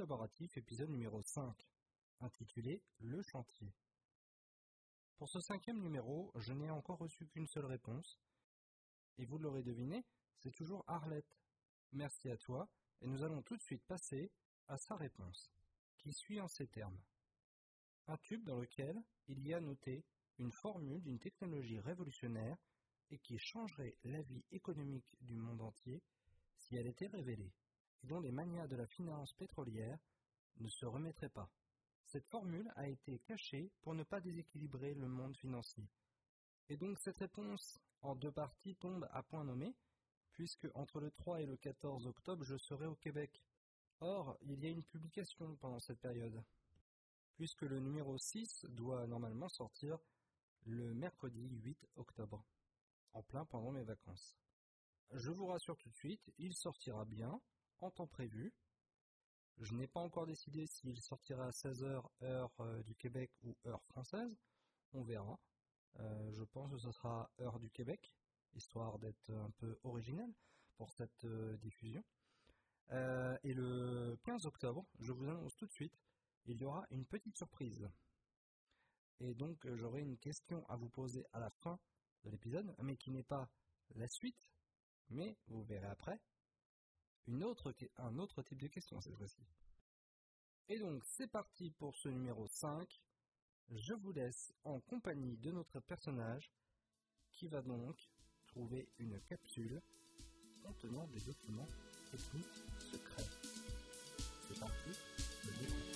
Collaboratif, épisode numéro 5, intitulé Le chantier. Pour ce cinquième numéro, je n'ai encore reçu qu'une seule réponse. Et vous l'aurez deviné, c'est toujours Arlette. Merci à toi, et nous allons tout de suite passer à sa réponse, qui suit en ces termes. Un tube dans lequel il y a noté une formule d'une technologie révolutionnaire et qui changerait la vie économique du monde entier si elle était révélée, et dont les manias de la finance pétrolière ne se remettraient pas. Cette formule a été cachée pour ne pas déséquilibrer le monde financier. Et donc cette réponse en deux parties tombe à point nommé, puisque entre le 3 et le 14 octobre, je serai au Québec. Or, il y a une publication pendant cette période, puisque le numéro 6 doit normalement sortir le mercredi 8 octobre, en plein pendant mes vacances. Je vous rassure tout de suite, il sortira bien, en temps prévu. Je n'ai pas encore décidé s'il sortira à 16h heure euh, du Québec ou heure française. On verra. Euh, je pense que ce sera heure du Québec, histoire d'être un peu original pour cette euh, diffusion. et le 15 octobre, je vous annonce tout de suite, il y aura une petite surprise. Et donc j'aurai une question à vous poser à la fin de l'épisode, mais qui n'est pas la suite, mais vous verrez après, une autre, un autre type de question cette fois-ci. Et donc c'est parti pour ce numéro 5. Je vous laisse en compagnie de notre personnage qui va donc trouver une capsule contenant des documents techniques secrets. C'est parti, je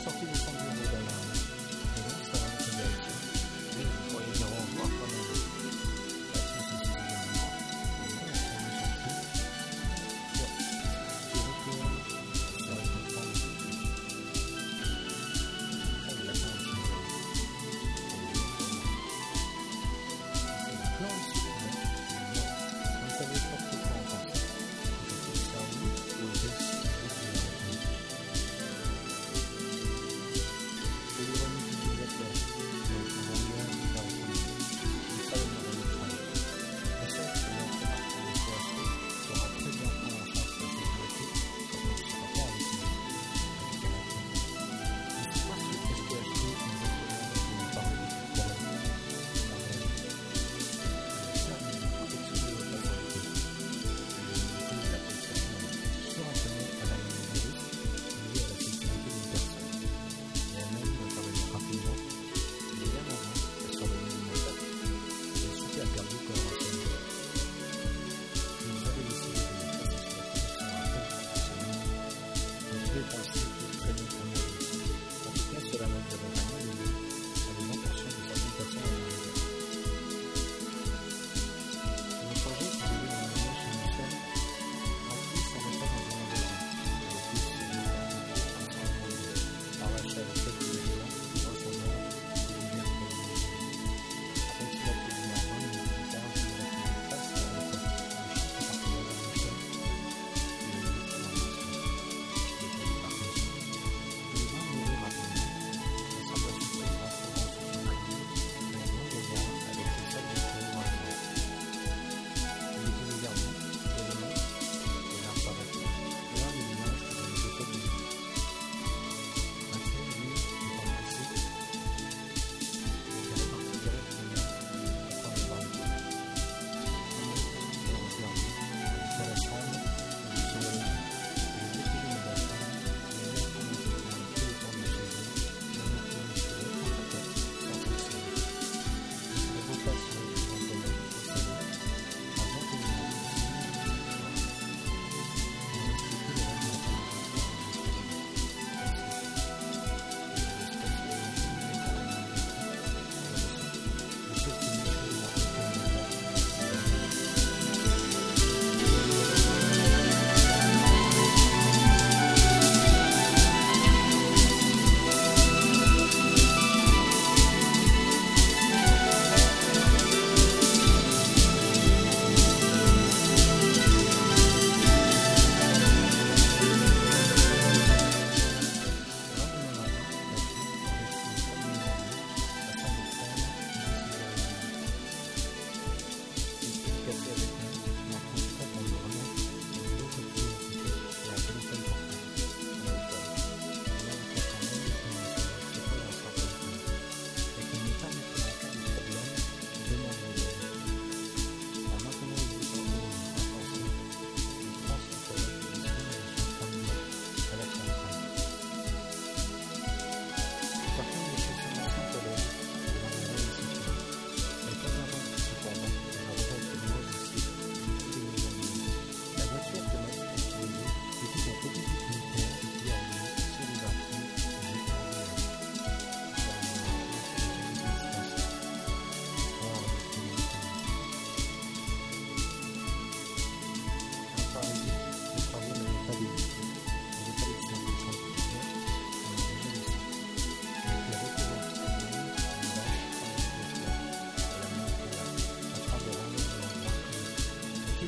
sortie de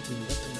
Thank you.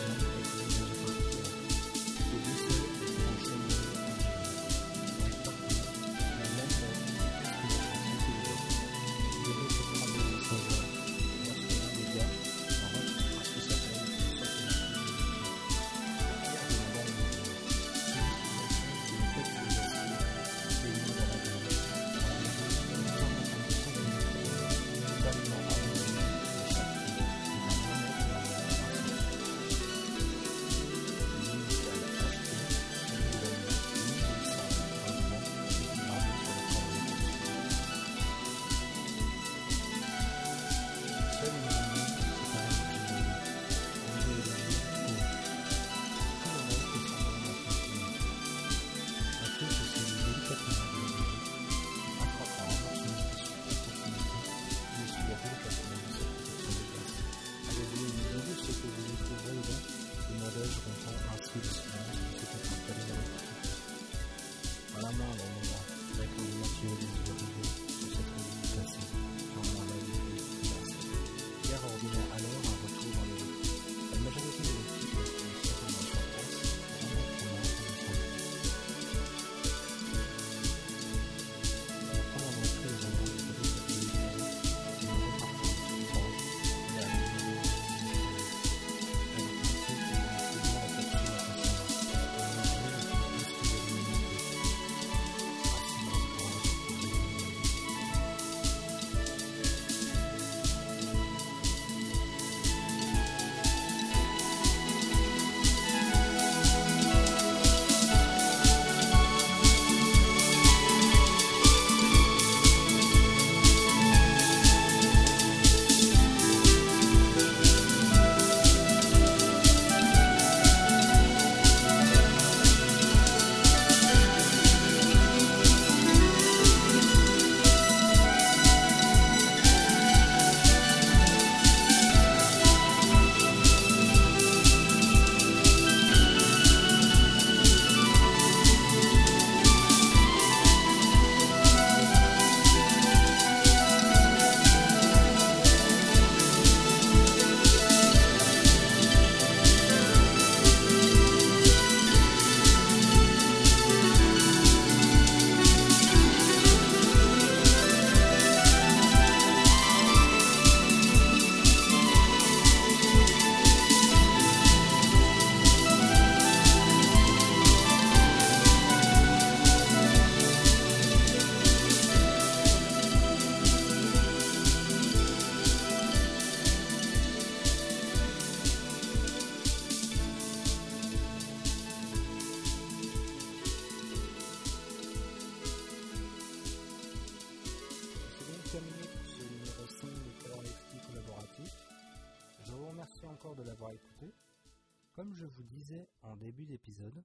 Comme je vous disais en début d'épisode,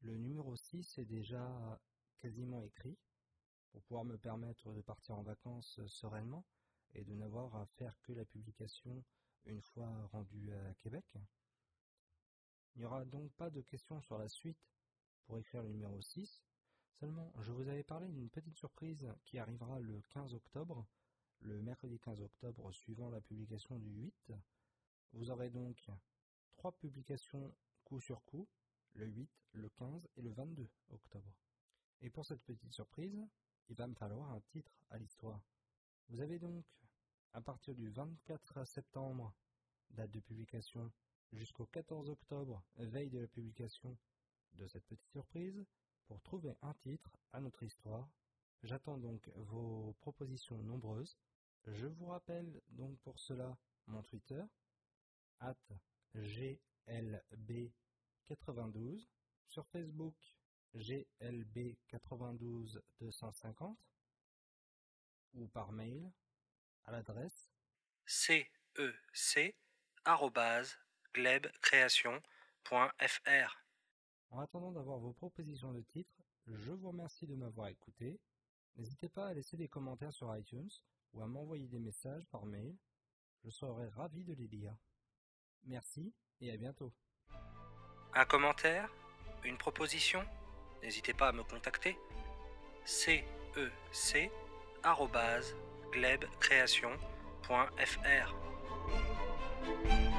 le numéro 6 est déjà quasiment écrit pour pouvoir me permettre de partir en vacances sereinement et de n'avoir à faire que la publication une fois rendu à Québec. Il n'y aura donc pas de questions sur la suite pour écrire le numéro 6. Seulement, je vous avais parlé d'une petite surprise qui arrivera le 15 octobre, le mercredi 15 octobre suivant la publication du 8. Vous aurez donc trois publications coup sur coup, le 8, le 15 et le 22 octobre. Et pour cette petite surprise, il va me falloir un titre à l'histoire. Vous avez donc, à partir du 24 septembre, date de publication, jusqu'au 14 octobre, veille de la publication de cette petite surprise, pour trouver un titre à notre histoire. J'attends donc vos propositions nombreuses. Je vous rappelle donc pour cela mon Twitter, at glb92, sur Facebook glb92250 ou par mail à l'adresse cec@glebcreation.fr. En attendant d'avoir vos propositions de titres, je vous remercie de m'avoir écouté. N'hésitez pas à laisser des commentaires sur iTunes ou à m'envoyer des messages par mail. Je serai ravi de les lire. Merci et à bientôt. Un commentaire Une proposition N'hésitez pas à me contacter. cec@glebcreation.fr.